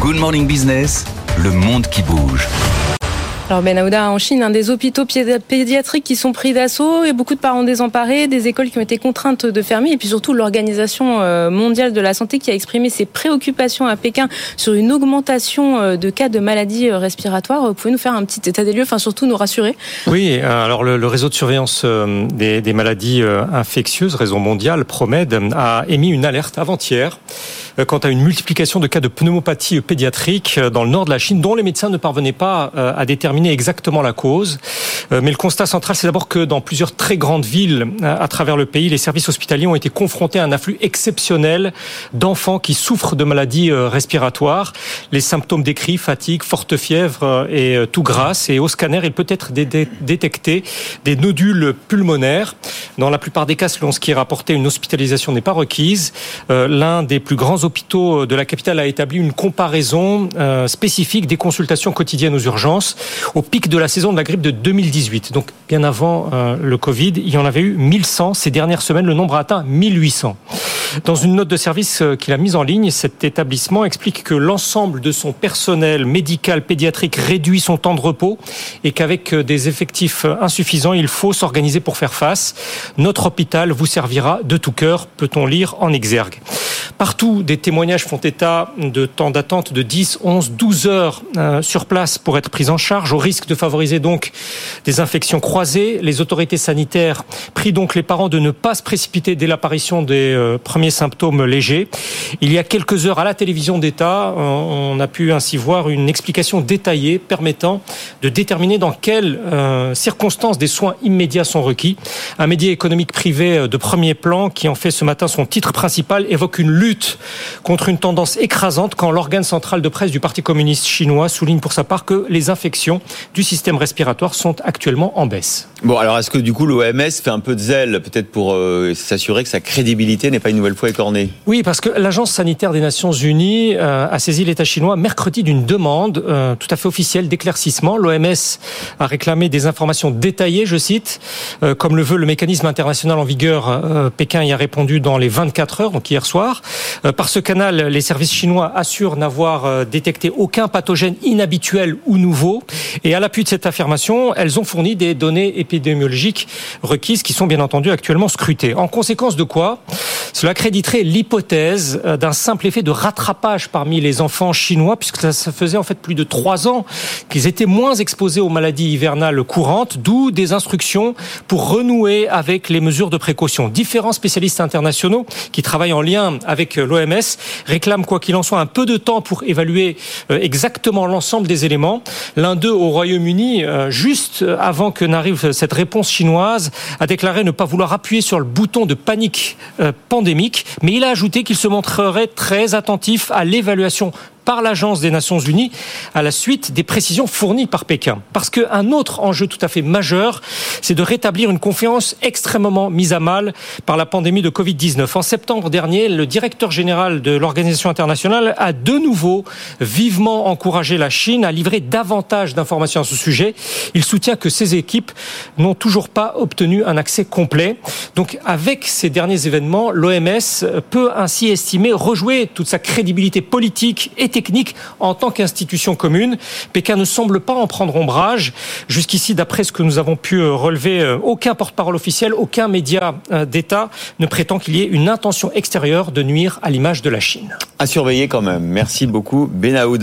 Good Morning Business, le monde qui bouge. Alors Ben Aouda, en Chine, un des hôpitaux pédiatriques qui sont pris d'assaut et beaucoup de parents désemparés, des écoles qui ont été contraintes de fermer et puis surtout l'Organisation euh, mondiale de la santé qui a exprimé ses préoccupations à Pékin sur une augmentation euh, de cas de maladies euh, respiratoires. Vous pouvez nous faire un petit état des lieux, enfin surtout nous rassurer Oui, alors le, réseau de surveillance des, des maladies infectieuses, réseau mondial, PROMED, a émis une alerte avant-hier quant à une multiplication de cas de pneumopathie pédiatrique dans le nord de la Chine dont les médecins ne parvenaient pas à déterminer exactement la cause. Euh, mais le constat central, c'est d'abord que dans plusieurs très grandes villes euh, à travers le pays, les services hospitaliers ont été confrontés à un afflux exceptionnel d'enfants qui souffrent de maladies euh, respiratoires. Les symptômes décrits, fatigue, forte fièvre et tout grasse. Et au scanner, il peut être détecté des nodules pulmonaires. Dans la plupart des cas, selon ce qui est rapporté, une hospitalisation n'est pas requise. L'un des plus grands hôpitaux de la capitale a établi une comparaison spécifique des consultations quotidiennes aux urgences au pic de la saison de la grippe de 2018. Donc bien avant euh, le Covid, il y en avait eu 1100. Ces dernières semaines, le nombre a atteint 1800. Dans une note de service euh, qu'il a mise en ligne, cet établissement explique que l'ensemble de son personnel médical pédiatrique réduit son temps de repos et qu'avec euh, des effectifs insuffisants, il faut s'organiser pour faire face. Notre hôpital vous servira de tout cœur, peut-on lire en exergue. Partout, des témoignages font état de temps d'attente de 10, 11, 12 heures euh, sur place pour être pris en charge, au risque de favoriser donc des infections croisées. Les autorités sanitaires prient donc les parents de ne pas se précipiter dès l'apparition des euh, premiers symptômes légers. Il y a quelques heures à la télévision d'État, on a pu ainsi voir une explication détaillée permettant de déterminer dans quelles euh, circonstances des soins immédiats sont requis. Un média économique privé de premier plan qui en fait ce matin son titre principal évoque une lutte contre une tendance écrasante quand l'organe central de presse du Parti communiste chinois souligne pour sa part que les infections du système respiratoire sont actuellement en baisse. Bon, alors est-ce que du coup l'OMS fait un peu de zèle, peut-être pour euh, s'assurer que sa crédibilité n'est pas une nouvelle fois écornée? Oui, parce que l'Agence sanitaire des Nations Unies euh, a saisi l'État chinois mercredi d'une demande euh, tout à fait officielle d'éclaircissement. L'OMS a réclamé des informations détaillées, je cite, comme le veut le mécanisme international en vigueur. Pékin y a répondu dans les 24 heures, donc hier soir. Euh, par ce canal, les services chinois assurent n'avoir euh, détecté aucun pathogène inhabituel ou nouveau. Et à l'appui de cette affirmation, elles ont fourni des données épidémiologiques requises qui sont bien entendu actuellement scrutées. En conséquence de quoi cela créditerait l'hypothèse euh, d'un simple effet de rattrapage parmi les enfants chinois, puisque ça faisait en fait plus de trois ans qu'ils étaient moins exposés aux maladies hivernales courantes, d'où des instructions pour renouer avec les mesures de précaution. Différents spécialistes internationaux qui travaillent en lien avec l'OMS réclament quoi qu'il en soit un peu de temps pour évaluer euh, exactement l'ensemble des éléments. L'un d'eux au Royaume-Uni, euh, juste avant que n'arrive cette réponse chinoise, a déclaré ne pas vouloir appuyer sur le bouton de panique pandémique, mais il a ajouté qu'il se montrerait très attentif à l'évaluation par l'Agence des Nations Unies à la suite des précisions fournies par Pékin. Parce qu'un autre enjeu tout à fait majeur, c'est de rétablir une confiance extrêmement mise à mal par la pandémie de Covid-19. En septembre dernier, le directeur général de l'Organisation internationale a de nouveau vivement encouragé la Chine à livrer davantage d'informations à ce sujet. Il soutient que ses équipes n'ont toujours pas obtenu un accès complet. Donc avec ces derniers événements, l'OMS peut ainsi estimer rejouer toute sa crédibilité politique et en tant qu'institution commune. Pékin ne semble pas en prendre ombrage. Jusqu'ici, d'après ce que nous avons pu euh, relever, euh, aucun porte-parole officiel, aucun média euh, d'État ne prétend qu'il y ait une intention extérieure de nuire à l'image de la Chine. À surveiller quand même. Merci beaucoup, Benaoud.